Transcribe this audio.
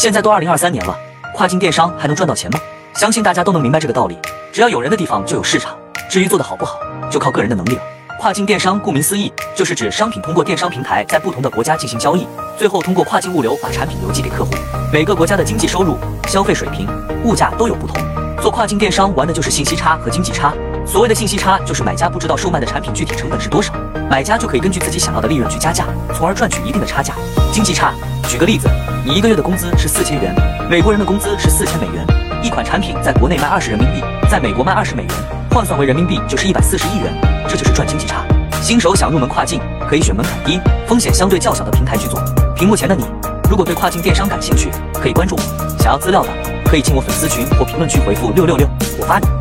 现在都二零二三年了，跨境电商还能赚到钱吗？相信大家都能明白这个道理。只要有人的地方就有市场，至于做得好不好，就靠个人的能力了。跨境电商顾名思义，就是指商品通过电商平台在不同的国家进行交易，最后通过跨境物流把产品邮寄给客户。每个国家的经济收入、消费水平、物价都有不同。做跨境电商玩的就是信息差和经济差。所谓的信息差，就是买家不知道售卖的产品具体成本是多少，买家就可以根据自己想要的利润去加价，从而赚取一定的差价。经济差，举个例子，你一个月的工资是四千元，美国人的工资是四千美元，一款产品在国内卖二十人民币，在美国卖二十美元，换算为人民币就是一百四十亿元，这就是赚经济差。新手想入门跨境，可以选门槛低、风险相对较小的平台去做。屏幕前的你，如果对跨境电商感兴趣，可以关注我。想要资料的，可以进我粉丝群或评论区回复六六六，我发你。